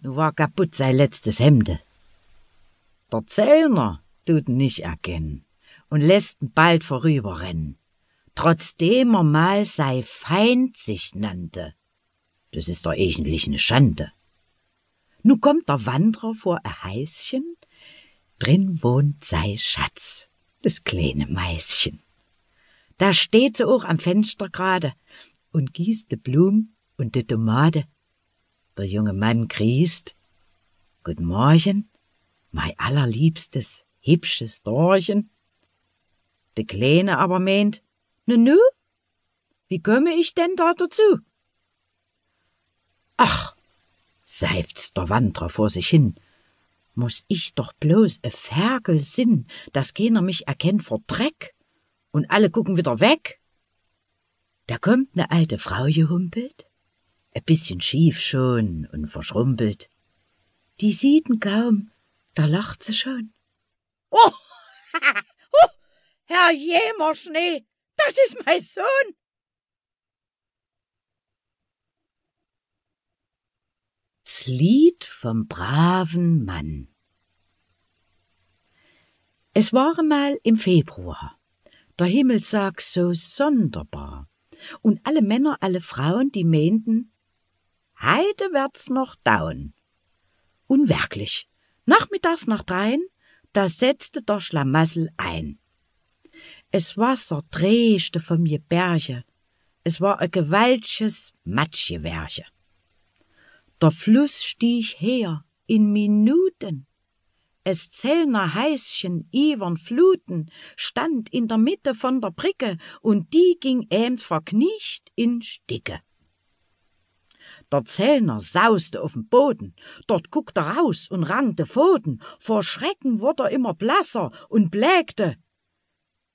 nu war kaputt sei letztes Hemde. Der Zellner tut nicht erkennen und lässt ihn bald vorüberrennen, trotzdem er mal sei Feind sich nannte. Das ist doch eigentlich ne Schande. Nu kommt der Wanderer vor ein Heißchen, drin wohnt sei Schatz, das kleine Meischen. Da steht sie auch am Fenster gerade und gießt de Blum und de Tomate. Der junge Mann grießt. Guten Morgen, mein allerliebstes, hübsches Dorchen. De Kleine aber meint, ne nu, wie komme ich denn da dazu? Ach, seufzt der Wanderer vor sich hin, muss ich doch bloß e Ferkel sinn, dass keiner mich erkennt vor Dreck und alle gucken wieder weg. Da kommt ne alte Frau gehumpelt, ein bisschen schief schon und verschrumpelt. Die sieht'n kaum, da lacht sie schon. Oh, oh Herr Jämerschnee, das ist mein Sohn. Das Lied vom braven Mann. Es war mal im Februar. Der Himmel sag so sonderbar. Und alle Männer, alle Frauen, die mehnten, heide wird's noch dauern. Und wirklich, nachmittags nach dreien, da setzte der Schlamassel ein. Es Wasser drehste von mir Berge, es war ein gewaltiges Matschgewerche. Der Fluss stieg her in Minuten. Es Zellner Heißchen iwern Fluten stand in der Mitte von der Bricke und die ging ähmt verknicht in Sticke. Der Zellner sauste auf den Boden, dort guckte er raus und rangte Pfoten, vor Schrecken wurde er immer blasser und blägte.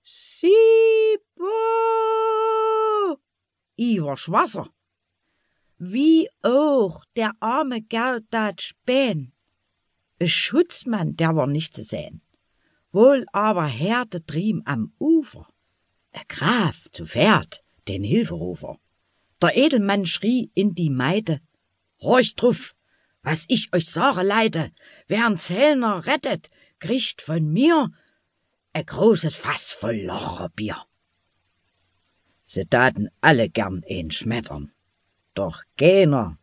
Sibo! Iwer Schwasser. Wie auch der arme Kerl dat spähen. E Schutzmann, der war nicht zu sehen. Wohl aber Härte trieb am Ufer. E Graf zu Pferd, den Hilferufer. Der Edelmann schrie in die Meide, Horcht drauf, was ich euch sage, Leute, wer'n Zellner rettet, kriegt von mir e großes Fass voll Locherbier. Sie taten alle gern een schmettern, doch keiner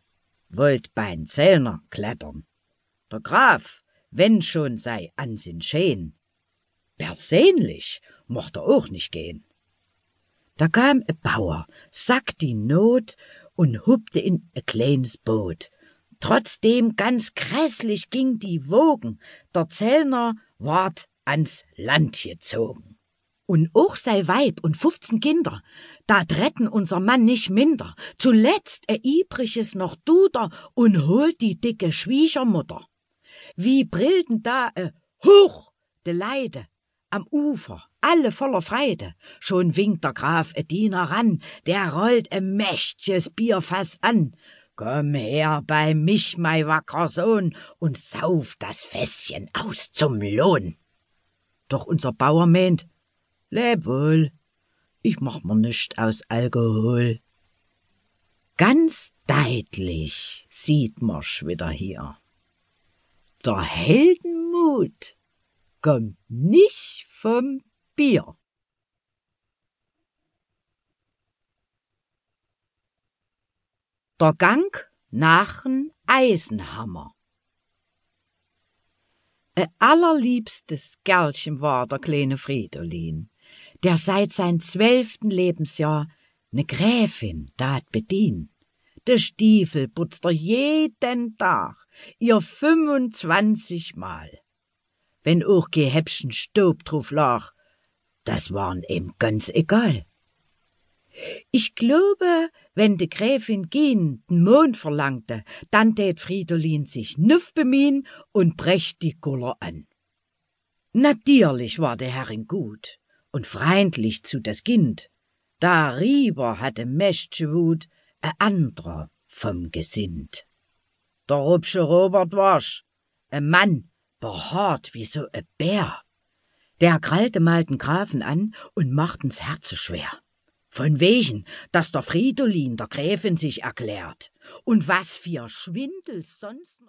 wollt bein Zellner klettern. Der Graf, wenn schon sei Ansinn schön, persönlich mocht er auch nicht gehen. Da kam e Bauer, sack die Not und hupte in e kleines Boot. Trotzdem ganz grässlich ging die Wogen, der Zellner ward ans Land gezogen. Und auch sei Weib und fünfzehn Kinder, da retten unser Mann nicht minder, zuletzt er ibriges noch Duder und holt die dicke Schwiegermutter. Wie brillten da e Huch de Leide am Ufer, alle voller Freude. Schon winkt der Graf e Diener ran, der rollt e mächt'ges Bierfass an. Komm her bei mich, mein wackrer Sohn, und sauf das Fässchen aus zum Lohn. Doch unser Bauer meint, leb wohl, ich mach mir nischt aus Alkohol. Ganz deutlich sieht mar's wieder hier. Der Heldenmut kommt nicht vom Bier. Der Gang nach'n Eisenhammer. E allerliebstes Kerlchen war der kleine Fridolin, der seit sein zwölften Lebensjahr ne Gräfin dat bedien. De Stiefel putzt er jeden Tag, ihr fünfundzwanzig Mal. Wenn auch ge Häppchen Staub drauf lag, das war'n ihm ganz egal. Ich glaube, wenn de Gräfin gehen den Mond verlangte, dann tät Fridolin sich nüff bemühen und brecht die Guller an. Natürlich war der Herrin gut und freundlich zu das Kind. Darüber hatte mächt'sche Wut a andrer vom Gesinnt. Der rupsche Robert war's, a Mann, behaart wie so a Bär. Der krallte mal den Grafen an und machtens Herze schwer. Von wegen, dass der Fridolin der Gräfin sich erklärt. Und was für Schwindel sonst